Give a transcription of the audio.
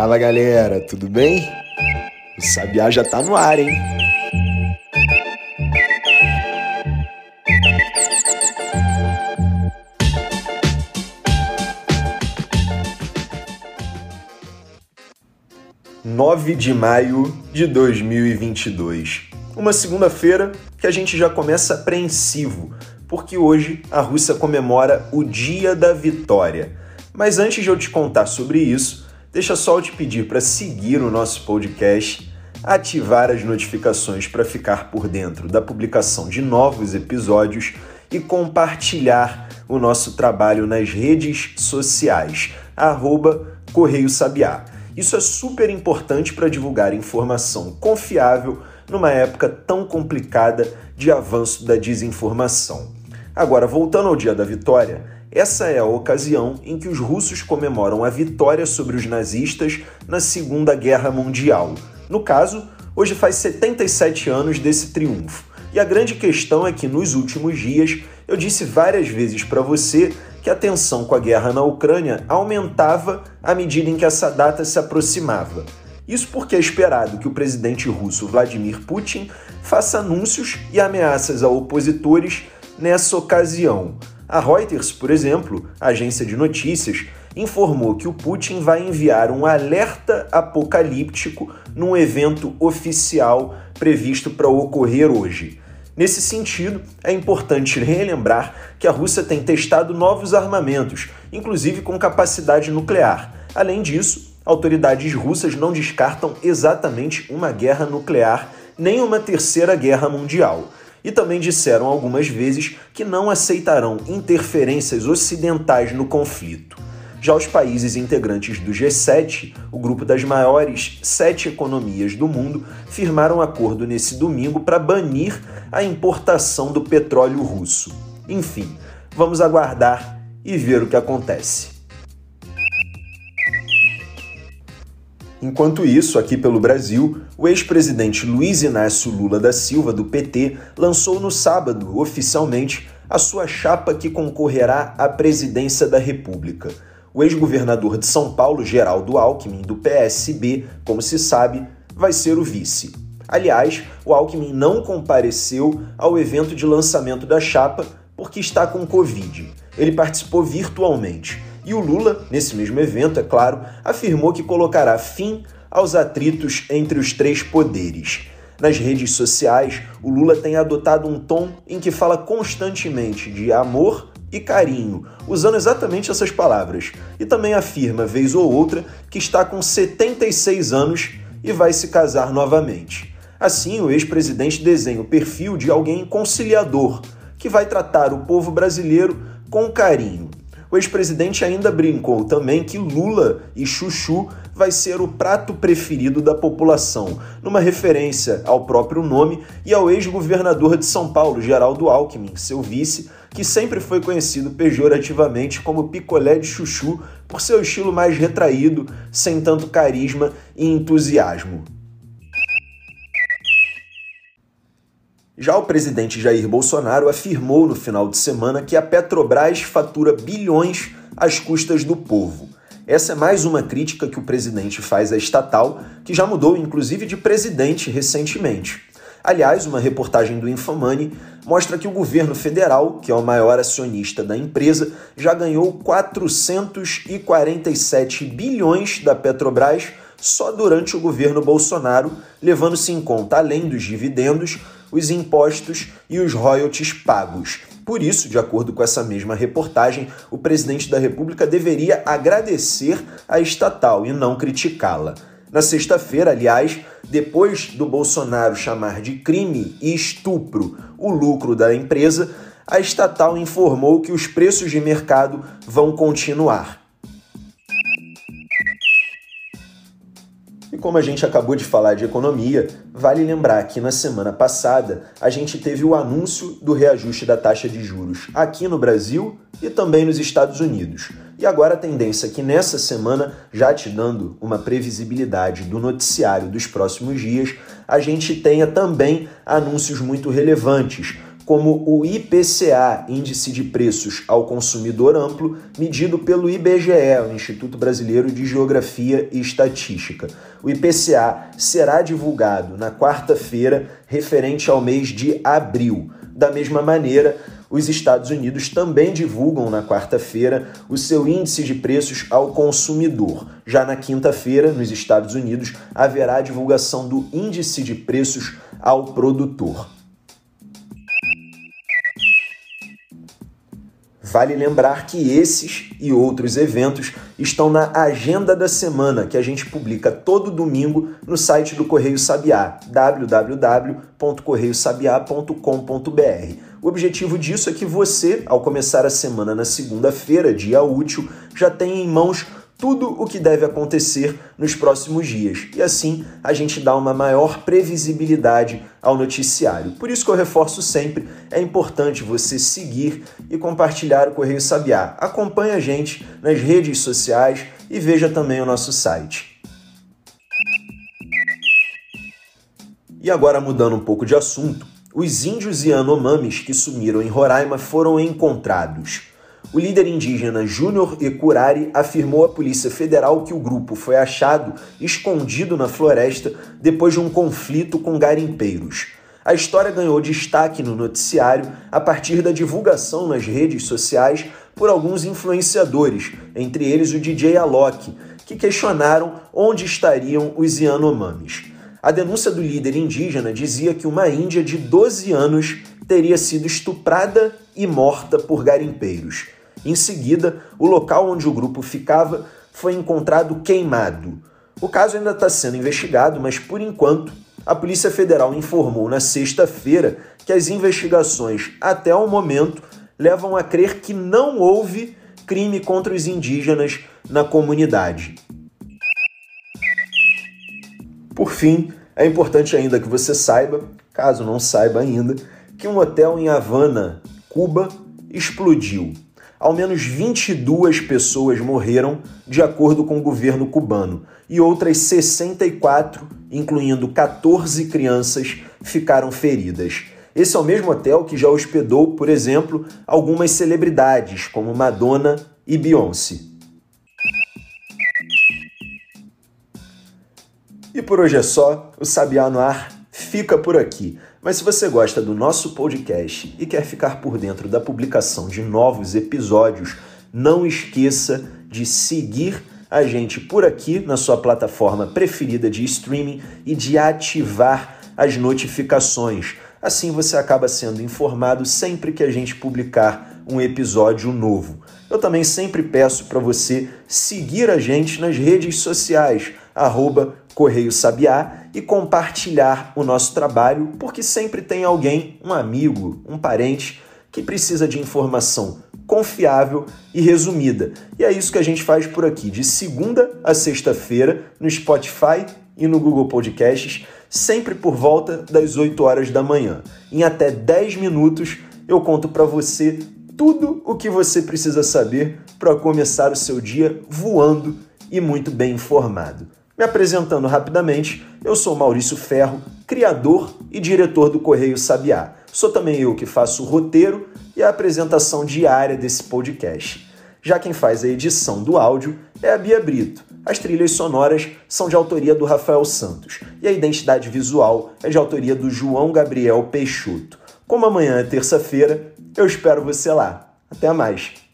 Fala galera, tudo bem? O Sabiá já tá no ar, hein? Nove de maio de 2022. Uma segunda-feira que a gente já começa apreensivo, porque hoje a Rússia comemora o Dia da Vitória. Mas antes de eu te contar sobre isso, deixa só eu te pedir para seguir o nosso podcast, ativar as notificações para ficar por dentro da publicação de novos episódios e compartilhar o nosso trabalho nas redes sociais, arroba Correio Sabiá. Isso é super importante para divulgar informação confiável numa época tão complicada de avanço da desinformação. Agora, voltando ao dia da vitória, essa é a ocasião em que os russos comemoram a vitória sobre os nazistas na Segunda Guerra Mundial. No caso, hoje faz 77 anos desse triunfo. E a grande questão é que nos últimos dias eu disse várias vezes para você que a tensão com a guerra na Ucrânia aumentava à medida em que essa data se aproximava. Isso porque é esperado que o presidente russo Vladimir Putin faça anúncios e ameaças a opositores nessa ocasião. A Reuters, por exemplo, agência de notícias, informou que o Putin vai enviar um alerta apocalíptico num evento oficial previsto para ocorrer hoje. Nesse sentido, é importante relembrar que a Rússia tem testado novos armamentos, inclusive com capacidade nuclear. Além disso, autoridades russas não descartam exatamente uma guerra nuclear nem uma terceira guerra mundial e também disseram algumas vezes que não aceitarão interferências ocidentais no conflito. Já os países integrantes do G7, o grupo das maiores sete economias do mundo, firmaram acordo nesse domingo para banir a importação do petróleo russo. Enfim, vamos aguardar e ver o que acontece. Enquanto isso, aqui pelo Brasil, o ex-presidente Luiz Inácio Lula da Silva, do PT, lançou no sábado, oficialmente, a sua chapa que concorrerá à presidência da República. O ex-governador de São Paulo, Geraldo Alckmin, do PSB, como se sabe, vai ser o vice. Aliás, o Alckmin não compareceu ao evento de lançamento da chapa porque está com Covid. Ele participou virtualmente e o Lula, nesse mesmo evento, é claro, afirmou que colocará fim aos atritos entre os três poderes. Nas redes sociais, o Lula tem adotado um tom em que fala constantemente de amor e carinho, usando exatamente essas palavras, e também afirma, vez ou outra, que está com 76 anos e vai se casar novamente. Assim, o ex-presidente desenha o perfil de alguém conciliador, que vai tratar o povo brasileiro com carinho. O ex-presidente ainda brincou também que Lula e Chuchu vai ser o prato preferido da população, numa referência ao próprio nome e ao ex-governador de São Paulo, Geraldo Alckmin, seu vice, que sempre foi conhecido pejorativamente como picolé de chuchu por seu estilo mais retraído, sem tanto carisma e entusiasmo. Já o presidente Jair Bolsonaro afirmou no final de semana que a Petrobras fatura bilhões às custas do povo. Essa é mais uma crítica que o presidente faz à estatal, que já mudou inclusive de presidente recentemente. Aliás, uma reportagem do Infamani mostra que o governo federal, que é o maior acionista da empresa, já ganhou 447 bilhões da Petrobras só durante o governo Bolsonaro, levando-se em conta, além dos dividendos, os impostos e os royalties pagos. Por isso, de acordo com essa mesma reportagem, o presidente da República deveria agradecer a estatal e não criticá-la. Na sexta-feira, aliás, depois do Bolsonaro chamar de crime e estupro o lucro da empresa, a estatal informou que os preços de mercado vão continuar. Como a gente acabou de falar de economia, vale lembrar que na semana passada a gente teve o anúncio do reajuste da taxa de juros aqui no Brasil e também nos Estados Unidos. E agora a tendência é que nessa semana, já te dando uma previsibilidade do noticiário dos próximos dias, a gente tenha também anúncios muito relevantes como o IPCA, Índice de Preços ao Consumidor Amplo, medido pelo IBGE, o Instituto Brasileiro de Geografia e Estatística. O IPCA será divulgado na quarta-feira, referente ao mês de abril. Da mesma maneira, os Estados Unidos também divulgam na quarta-feira o seu índice de preços ao consumidor. Já na quinta-feira, nos Estados Unidos, haverá a divulgação do índice de preços ao produtor. Vale lembrar que esses e outros eventos estão na agenda da semana que a gente publica todo domingo no site do Correio Sabiá, www.correiosabiá.com.br. O objetivo disso é que você, ao começar a semana na segunda-feira, dia útil, já tenha em mãos tudo o que deve acontecer nos próximos dias. E assim a gente dá uma maior previsibilidade ao noticiário. Por isso que eu reforço sempre, é importante você seguir e compartilhar o Correio Sabiá. Acompanhe a gente nas redes sociais e veja também o nosso site. E agora mudando um pouco de assunto, os índios Yanomamis que sumiram em Roraima foram encontrados. O líder indígena Júnior Ecurari afirmou à Polícia Federal que o grupo foi achado escondido na floresta depois de um conflito com garimpeiros. A história ganhou destaque no noticiário a partir da divulgação nas redes sociais por alguns influenciadores, entre eles o DJ Alok, que questionaram onde estariam os Yanomamis. A denúncia do líder indígena dizia que uma índia de 12 anos teria sido estuprada e morta por garimpeiros. Em seguida, o local onde o grupo ficava foi encontrado queimado. O caso ainda está sendo investigado, mas por enquanto, a Polícia Federal informou na sexta-feira que as investigações até o momento levam a crer que não houve crime contra os indígenas na comunidade. Por fim, é importante ainda que você saiba, caso não saiba ainda, que um hotel em Havana, Cuba, explodiu ao menos 22 pessoas morreram, de acordo com o governo cubano, e outras 64, incluindo 14 crianças, ficaram feridas. Esse é o mesmo hotel que já hospedou, por exemplo, algumas celebridades, como Madonna e Beyoncé. E por hoje é só, o Sabiá no Ar fica por aqui. Mas se você gosta do nosso podcast e quer ficar por dentro da publicação de novos episódios, não esqueça de seguir a gente por aqui na sua plataforma preferida de streaming e de ativar as notificações. Assim você acaba sendo informado sempre que a gente publicar um episódio novo. Eu também sempre peço para você seguir a gente nas redes sociais, arroba Correio Sabiá e compartilhar o nosso trabalho, porque sempre tem alguém, um amigo, um parente, que precisa de informação confiável e resumida. E é isso que a gente faz por aqui, de segunda a sexta-feira, no Spotify e no Google Podcasts, sempre por volta das 8 horas da manhã. Em até 10 minutos eu conto para você tudo o que você precisa saber para começar o seu dia voando e muito bem informado. Me apresentando rapidamente, eu sou Maurício Ferro, criador e diretor do Correio Sabiá. Sou também eu que faço o roteiro e a apresentação diária desse podcast. Já quem faz a edição do áudio é a Bia Brito. As trilhas sonoras são de autoria do Rafael Santos e a identidade visual é de autoria do João Gabriel Peixoto. Como amanhã é terça-feira, eu espero você lá. Até mais!